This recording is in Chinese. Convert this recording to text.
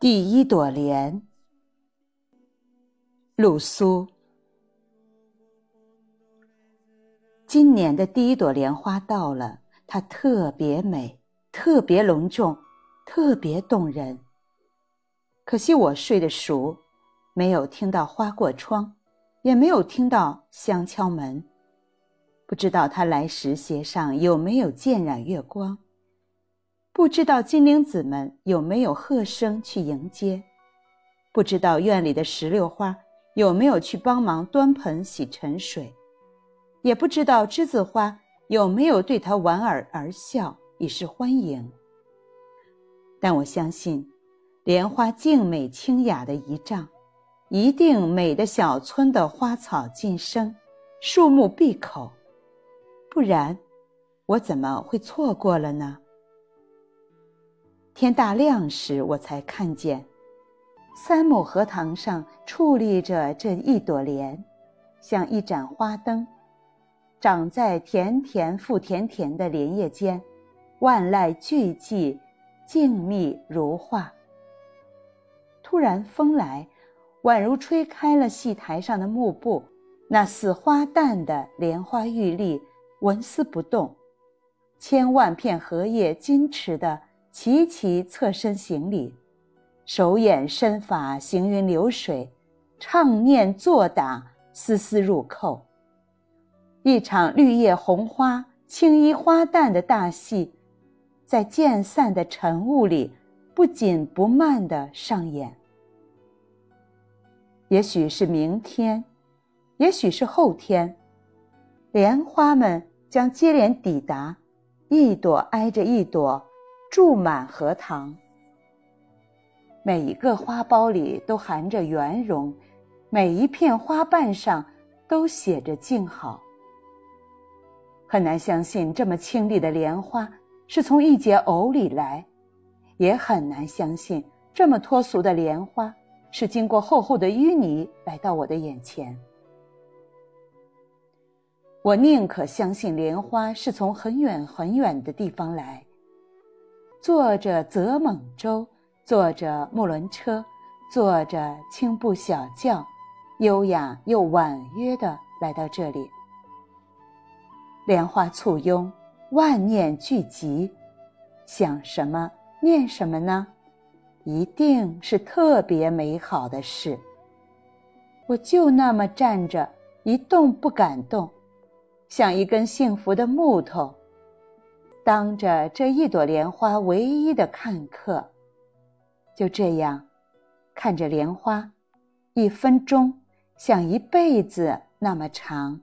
第一朵莲，露苏。今年的第一朵莲花到了，它特别美，特别隆重，特别动人。可惜我睡得熟，没有听到花过窗，也没有听到香敲门，不知道它来时鞋上有没有溅染月光。不知道金铃子们有没有喝声去迎接，不知道院里的石榴花有没有去帮忙端盆洗沉水，也不知道栀子花有没有对他莞尔而笑以示欢迎。但我相信，莲花静美清雅的仪仗，一定美得小村的花草尽生，树木闭口，不然，我怎么会错过了呢？天大亮时，我才看见，三亩荷塘上矗立着这一朵莲，像一盏花灯，长在田田复田田的莲叶间，万籁俱寂，静谧如画。突然风来，宛如吹开了戏台上的幕布，那似花旦的莲花玉立，纹丝不动，千万片荷叶矜持的。齐齐侧身行礼，手眼身法行云流水，唱念作打丝丝入扣。一场绿叶红花、青衣花旦的大戏，在渐散的晨雾里不紧不慢地上演。也许是明天，也许是后天，莲花们将接连抵达，一朵挨着一朵。注满荷塘，每一个花苞里都含着圆融，每一片花瓣上都写着静好。很难相信这么清丽的莲花是从一节藕里来，也很难相信这么脱俗的莲花是经过厚厚的淤泥来到我的眼前。我宁可相信莲花是从很远很远的地方来。坐着泽蒙舟，坐着木轮车，坐着青布小轿，优雅又婉约地来到这里。莲花簇拥，万念俱集，想什么念什么呢？一定是特别美好的事。我就那么站着，一动不敢动，像一根幸福的木头。当着这一朵莲花唯一的看客，就这样看着莲花，一分钟像一辈子那么长。